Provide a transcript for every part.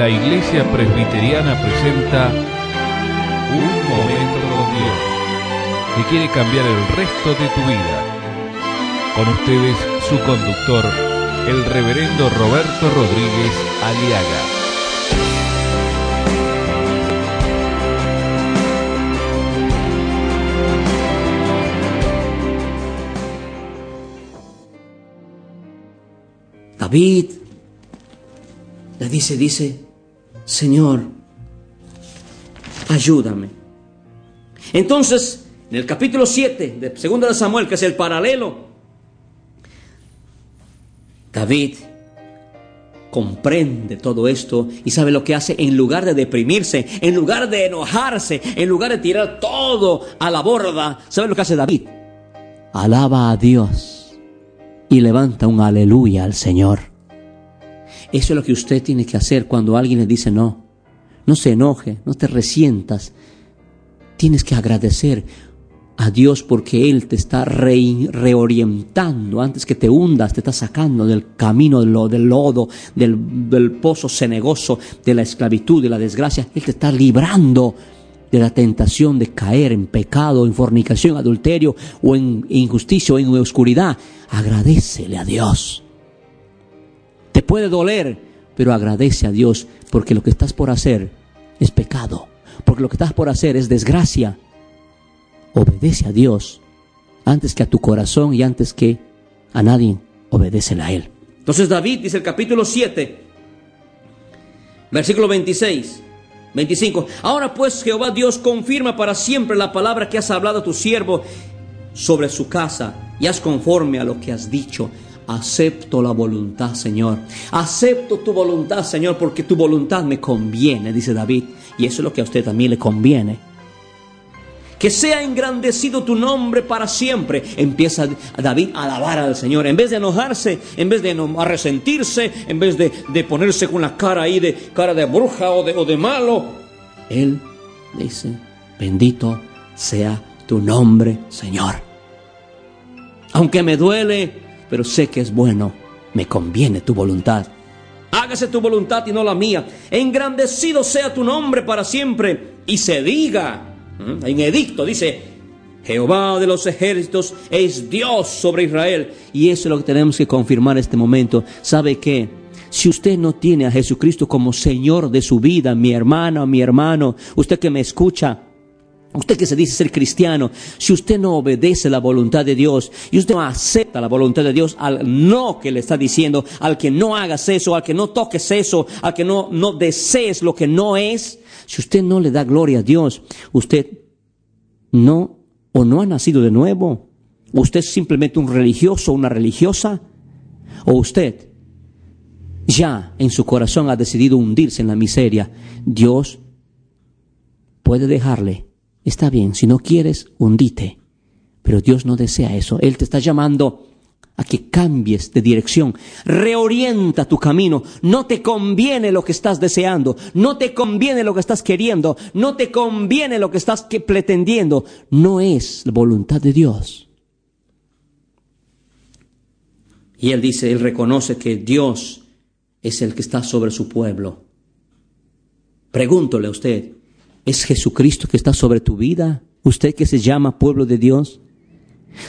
la Iglesia Presbiteriana presenta Un Momento con Dios, que quiere cambiar el resto de tu vida. Con ustedes, su conductor, el reverendo Roberto Rodríguez Aliaga. David le dice, dice, Señor, ayúdame. Entonces, en el capítulo 7 de 2 de Samuel, que es el paralelo, David comprende todo esto y sabe lo que hace en lugar de deprimirse, en lugar de enojarse, en lugar de tirar todo a la borda, ¿sabe lo que hace David? Alaba a Dios y levanta un aleluya al Señor. Eso es lo que usted tiene que hacer cuando alguien le dice no. No se enoje, no te resientas. Tienes que agradecer a Dios porque Él te está reorientando antes que te hundas, te está sacando del camino del, lodo, del, del pozo cenegoso, de la esclavitud, de la desgracia. Él te está librando de la tentación de caer en pecado, en fornicación, adulterio o en injusticia o en oscuridad. Agradecele a Dios. Puede doler, pero agradece a Dios porque lo que estás por hacer es pecado, porque lo que estás por hacer es desgracia. Obedece a Dios antes que a tu corazón y antes que a nadie, obedecele a Él. Entonces David dice el capítulo 7, versículo 26. 25. Ahora pues Jehová Dios confirma para siempre la palabra que has hablado a tu siervo sobre su casa y haz conforme a lo que has dicho acepto la voluntad, Señor. Acepto tu voluntad, Señor, porque tu voluntad me conviene, dice David. Y eso es lo que a usted también le conviene. Que sea engrandecido tu nombre para siempre. Empieza David a alabar al Señor. En vez de enojarse, en vez de resentirse, en vez de, ponerse con la cara ahí de cara de bruja o de, o de malo, él dice, bendito sea tu nombre, Señor. Aunque me duele, pero sé que es bueno, me conviene tu voluntad. Hágase tu voluntad y no la mía. Engrandecido sea tu nombre para siempre y se diga, en edicto dice, Jehová de los ejércitos es Dios sobre Israel. Y eso es lo que tenemos que confirmar en este momento. ¿Sabe qué? Si usted no tiene a Jesucristo como Señor de su vida, mi hermana mi hermano, usted que me escucha, Usted que se dice ser cristiano, si usted no obedece la voluntad de Dios y usted no acepta la voluntad de Dios al no que le está diciendo, al que no hagas eso, al que no toques eso, al que no, no desees lo que no es, si usted no le da gloria a Dios, usted no o no ha nacido de nuevo, usted es simplemente un religioso una religiosa, o usted ya en su corazón ha decidido hundirse en la miseria, Dios puede dejarle Está bien, si no quieres, hundite. Pero Dios no desea eso. Él te está llamando a que cambies de dirección. Reorienta tu camino. No te conviene lo que estás deseando. No te conviene lo que estás queriendo. No te conviene lo que estás pretendiendo. No es la voluntad de Dios. Y él dice, él reconoce que Dios es el que está sobre su pueblo. Pregúntole a usted, ¿Es Jesucristo que está sobre tu vida? ¿Usted que se llama pueblo de Dios?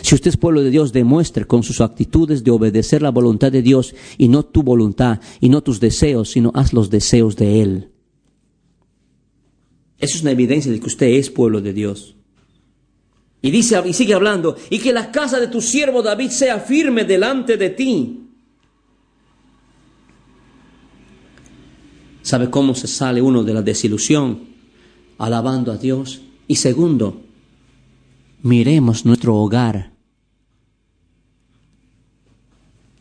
Si usted es pueblo de Dios, demuestre con sus actitudes de obedecer la voluntad de Dios y no tu voluntad y no tus deseos, sino haz los deseos de Él. Eso es una evidencia de que usted es pueblo de Dios. Y dice y sigue hablando, y que la casa de tu siervo David sea firme delante de ti. ¿Sabe cómo se sale uno de la desilusión? Alabando a Dios. Y segundo, miremos nuestro hogar.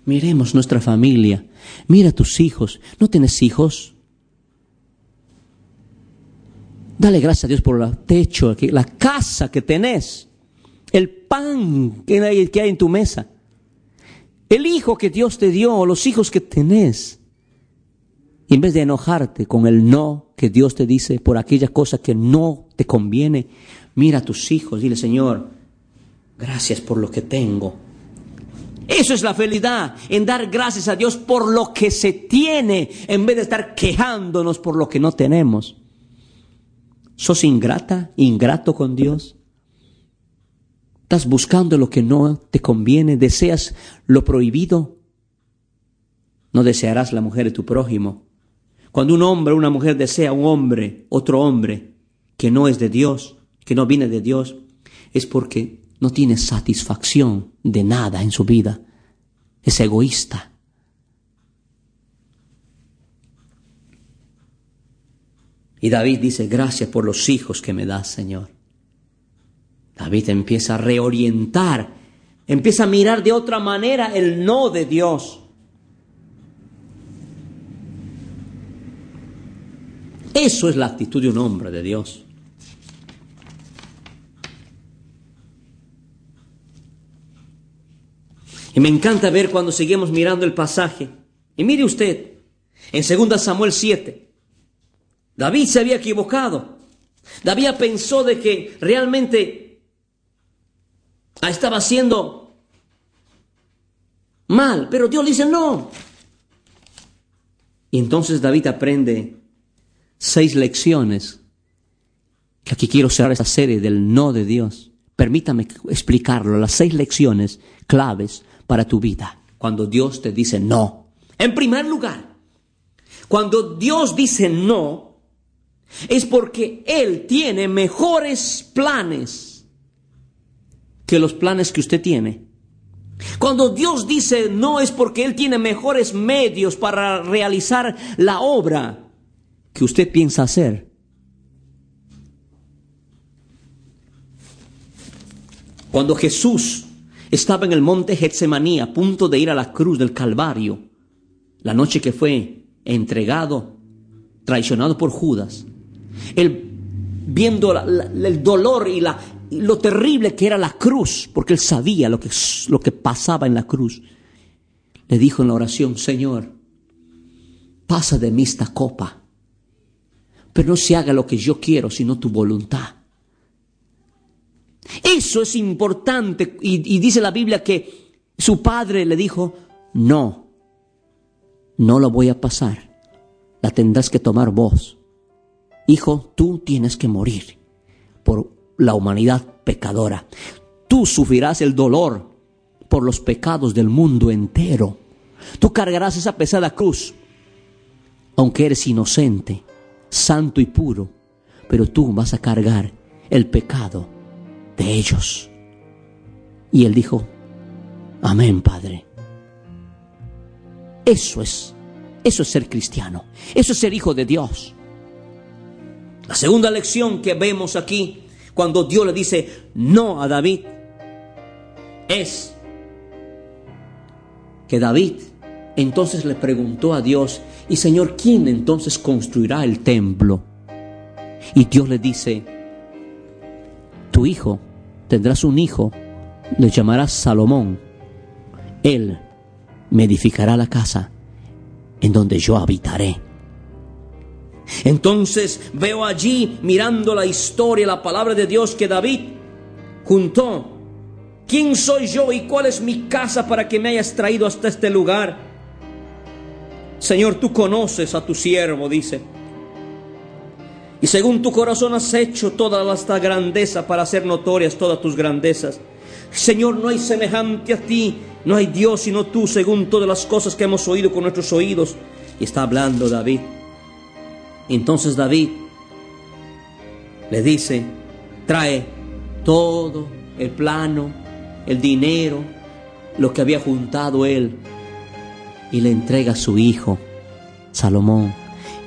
Miremos nuestra familia. Mira a tus hijos. ¿No tienes hijos? Dale gracias a Dios por el techo, la casa que tenés, el pan que hay, en tu mesa, el hijo que Dios te dio, los hijos que tenés. Y en vez de enojarte con el no que Dios te dice por aquella cosa que no te conviene, mira a tus hijos, dile, Señor, gracias por lo que tengo. Eso es la felicidad, en dar gracias a Dios por lo que se tiene, en vez de estar quejándonos por lo que no tenemos. ¿Sos ingrata, ingrato con Dios? ¿Estás buscando lo que no te conviene? ¿Deseas lo prohibido? No desearás la mujer de tu prójimo. Cuando un hombre o una mujer desea un hombre, otro hombre, que no es de Dios, que no viene de Dios, es porque no tiene satisfacción de nada en su vida. Es egoísta. Y David dice, gracias por los hijos que me das, Señor. David empieza a reorientar, empieza a mirar de otra manera el no de Dios. Eso es la actitud de un hombre de Dios. Y me encanta ver cuando seguimos mirando el pasaje. Y mire usted, en 2 Samuel 7, David se había equivocado. David pensó de que realmente estaba haciendo mal, pero Dios dice no. Y entonces David aprende seis lecciones, que aquí quiero cerrar esta serie del no de Dios. Permítame explicarlo, las seis lecciones claves para tu vida cuando Dios te dice no. En primer lugar, cuando Dios dice no, es porque Él tiene mejores planes que los planes que usted tiene. Cuando Dios dice no es porque Él tiene mejores medios para realizar la obra que usted piensa hacer. Cuando Jesús estaba en el monte Getsemaní a punto de ir a la cruz del Calvario, la noche que fue entregado, traicionado por Judas, él viendo el dolor y, lo terrible que era la cruz, porque él sabía lo que, lo que pasaba en la cruz, le dijo en la oración, Señor, pasa de mí esta copa, pero no se haga lo que yo quiero, sino tu voluntad. Eso es importante. Y, dice la Biblia que su padre le dijo, no, no lo voy a pasar. La tendrás que tomar vos. Hijo, tú tienes que morir por la humanidad pecadora. Tú sufrirás el dolor por los pecados del mundo entero. Tú cargarás esa pesada cruz, aunque eres inocente santo y puro, pero tú vas a cargar el pecado de ellos. Y él dijo, amén, Padre. Eso es, eso es ser cristiano, eso es ser hijo de Dios. La segunda lección que vemos aquí, cuando Dios le dice no a David, es que David entonces le preguntó a Dios, y Señor, ¿quién entonces construirá el templo? Y Dios le dice, tu hijo, tendrás un hijo, le llamarás Salomón. Él me edificará la casa en donde yo habitaré. Entonces veo allí, mirando la historia, la palabra de Dios que David juntó. ¿Quién soy yo y cuál es mi casa para que me hayas traído hasta este lugar? Señor, tú conoces a tu siervo, dice. Y según tu corazón has hecho toda esta grandeza para hacer notorias todas tus grandezas. Señor, no hay semejante a ti, no hay Dios sino tú, según todas las cosas que hemos oído con nuestros oídos. Y está hablando David. Entonces David le dice, trae todo el plano, el dinero, lo que había juntado él y le entrega a su hijo, Salomón.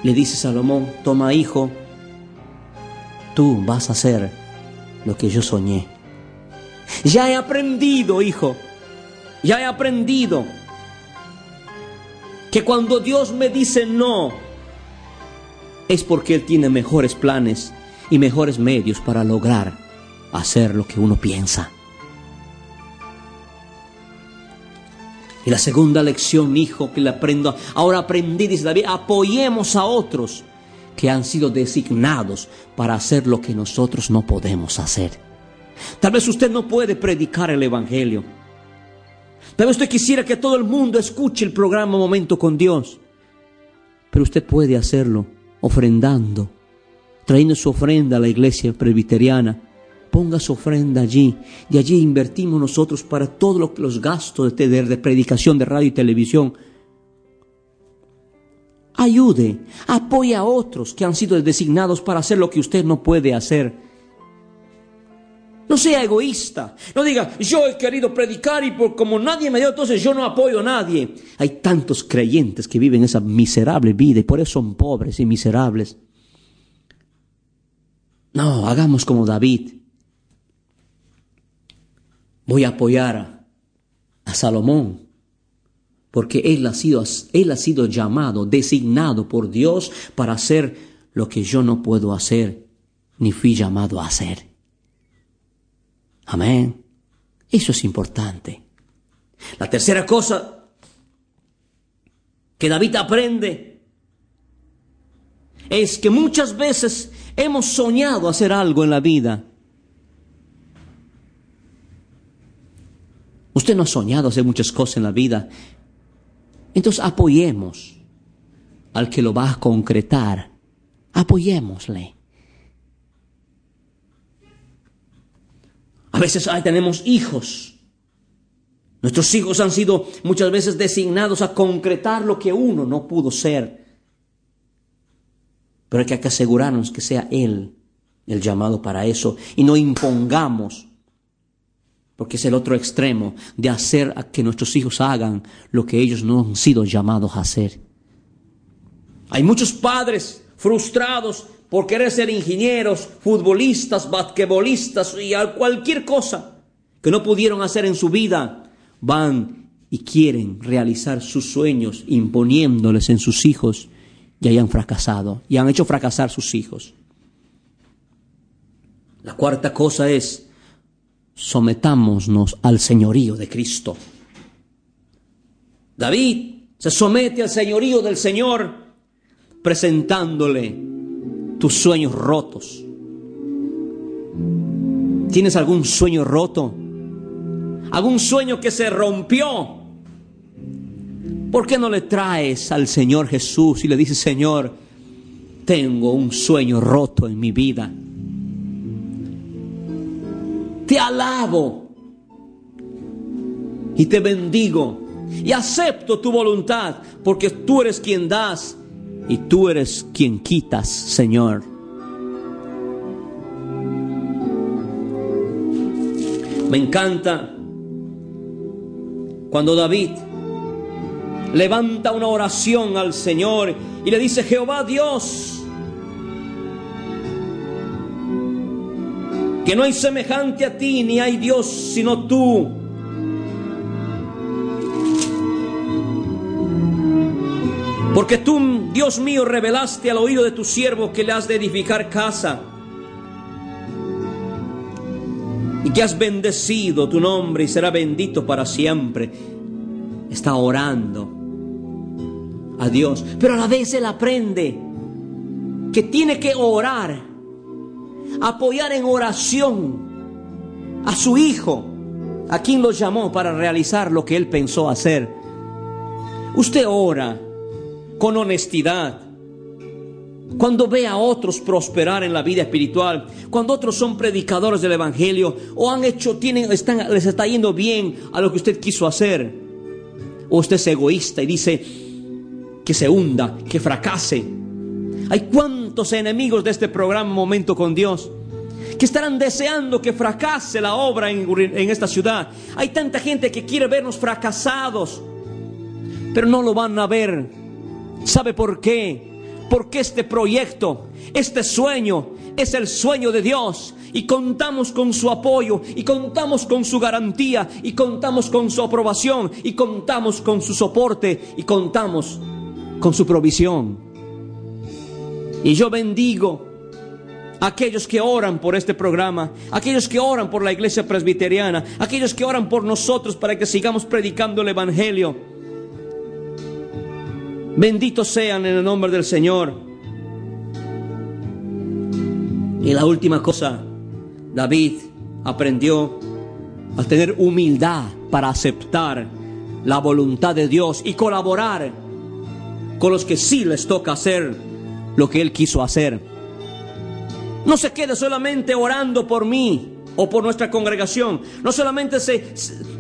Le dice Salomón, toma hijo, tú vas a hacer lo que yo soñé. Ya he aprendido, hijo, ya he aprendido que cuando Dios me dice no, es porque Él tiene mejores planes y mejores medios para lograr hacer lo que uno piensa. Y la segunda lección, hijo, que le aprendo, ahora aprendí, dice David, apoyemos a otros que han sido designados para hacer lo que nosotros no podemos hacer. Tal vez usted no puede predicar el Evangelio. Tal vez usted quisiera que todo el mundo escuche el programa Momento con Dios. Pero usted puede hacerlo ofrendando, trayendo su ofrenda a la iglesia presbiteriana. Ponga su ofrenda allí y allí invertimos nosotros para todos los gastos de, de predicación de radio y televisión. Ayude, apoye a otros que han sido designados para hacer lo que usted no puede hacer. No sea egoísta. No diga, yo he querido predicar y por como nadie me dio, entonces yo no apoyo a nadie. Hay tantos creyentes que viven esa miserable vida y por eso son pobres y miserables. No, hagamos como David. Voy a apoyar a, Salomón porque él ha, sido, él ha sido llamado, designado por Dios para hacer lo que yo no puedo hacer, ni fui llamado a hacer. Amén. Eso es importante. La tercera cosa que David aprende es que muchas veces hemos soñado hacer algo en la vida. Usted no ha soñado hacer muchas cosas en la vida, entonces apoyemos al que lo va a concretar. Apoyémosle. A veces tenemos hijos. Nuestros hijos han sido muchas veces designados a concretar lo que uno no pudo ser. Pero hay que asegurarnos que sea Él el llamado para eso y no impongamos porque es el otro extremo de hacer que nuestros hijos hagan lo que ellos no han sido llamados a hacer. Hay muchos padres frustrados por querer ser ingenieros, futbolistas, basquetbolistas y cualquier cosa que no pudieron hacer en su vida. Van y quieren realizar sus sueños imponiéndoles en sus hijos y hayan fracasado y han hecho fracasar sus hijos. La cuarta cosa es sometámonos al señorío de Cristo. David se somete al señorío del Señor presentándole tus sueños rotos. ¿Tienes algún sueño roto? ¿Algún sueño que se rompió? ¿Por qué no le traes al Señor Jesús y le dices, Señor, tengo un sueño roto en mi vida? Te alabo y te bendigo y acepto tu voluntad porque tú eres quien das y tú eres quien quitas, Señor. Me encanta cuando David levanta una oración al Señor y le dice, Jehová Dios, que no hay semejante a ti, ni hay Dios sino tú. Porque tú, Dios mío, revelaste al oído de tu siervo que le has de edificar casa y que has bendecido tu nombre y será bendito para siempre. Está orando a Dios, pero a la vez él aprende que tiene que orar apoyar en oración a su hijo, a quien lo llamó para realizar lo que él pensó hacer. Usted ora con honestidad. Cuando ve a otros prosperar en la vida espiritual, cuando otros son predicadores del evangelio o han hecho, tienen, están, les está yendo bien a lo que usted quiso hacer, o usted es egoísta y dice que se hunda, que fracase, hay enemigos de este programa Momento con Dios que estarán deseando que fracase la obra en, en, esta ciudad. Hay tanta gente que quiere vernos fracasados, pero no lo van a ver. ¿Sabe por qué? Porque este proyecto, este sueño, es el sueño de Dios y contamos con su apoyo y contamos con su garantía y contamos con su aprobación y contamos con su soporte y contamos con su provisión. Y yo bendigo a aquellos que oran por este programa, aquellos que oran por la iglesia presbiteriana, aquellos que oran por nosotros para que sigamos predicando el Evangelio. Benditos sean en el nombre del Señor. Y la última cosa, David aprendió a tener humildad para aceptar la voluntad de Dios y colaborar con los que sí les toca hacer lo que Él quiso hacer. No se quede solamente orando por mí o por nuestra congregación. No solamente se,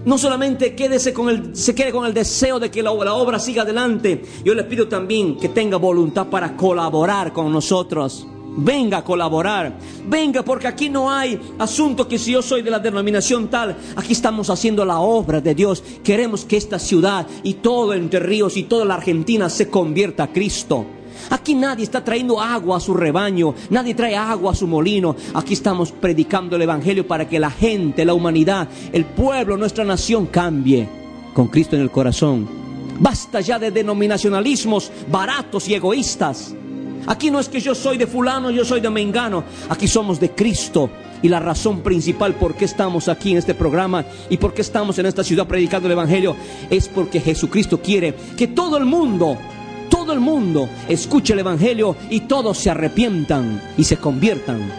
no solamente quédese con el, se quede con el deseo de que la, la obra siga adelante. Yo le pido también que tenga voluntad para colaborar con nosotros. Venga a colaborar. Venga, porque aquí no hay asunto que si yo soy de la denominación tal, aquí estamos haciendo la obra de Dios. Queremos que esta ciudad y todo Entre Ríos y toda la Argentina se convierta a Cristo. Aquí nadie está trayendo agua a su rebaño, nadie trae agua a su molino. Aquí estamos predicando el Evangelio para que la gente, la humanidad, el pueblo, nuestra nación cambie con Cristo en el corazón. Basta ya de denominacionalismos baratos y egoístas. Aquí no es que yo soy de fulano, yo soy de mengano. Aquí somos de Cristo. Y la razón principal por qué estamos aquí en este programa y por qué estamos en esta ciudad predicando el Evangelio es porque Jesucristo quiere que todo el mundo todo el mundo escuche el Evangelio y todos se arrepientan y se conviertan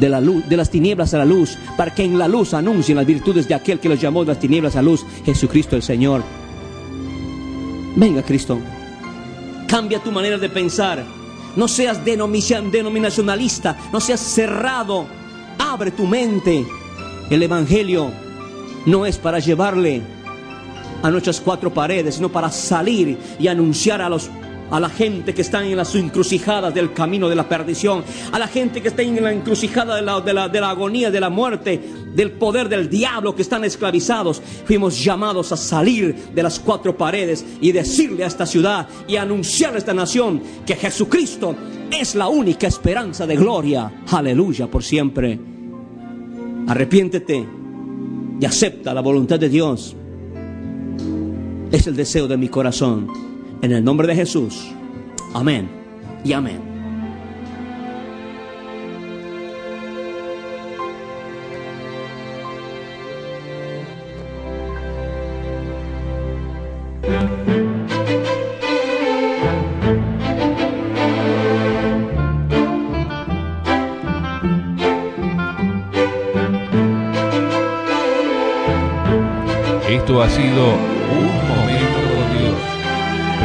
de, la luz, de las tinieblas a la luz, para que en la luz anuncien las virtudes de aquel que los llamó de las tinieblas a la luz, Jesucristo el Señor. Venga Cristo, cambia tu manera de pensar, no seas denominacionalista, no seas cerrado, abre tu mente. El Evangelio no es para llevarle a nuestras cuatro paredes, sino para salir y anunciar a los a la gente que está en las encrucijadas del camino de la perdición, a la gente que está en la encrucijada de la, de la, de la agonía, de la muerte, del poder del diablo que están esclavizados. Fuimos llamados a salir de las cuatro paredes y decirle a esta ciudad y anunciar a esta nación que Jesucristo es la única esperanza de gloria. Aleluya por siempre. Arrepiéntete y acepta la voluntad de Dios. Es el deseo de mi corazón. En el nombre de Jesús. Amén y amén. Esto ha sido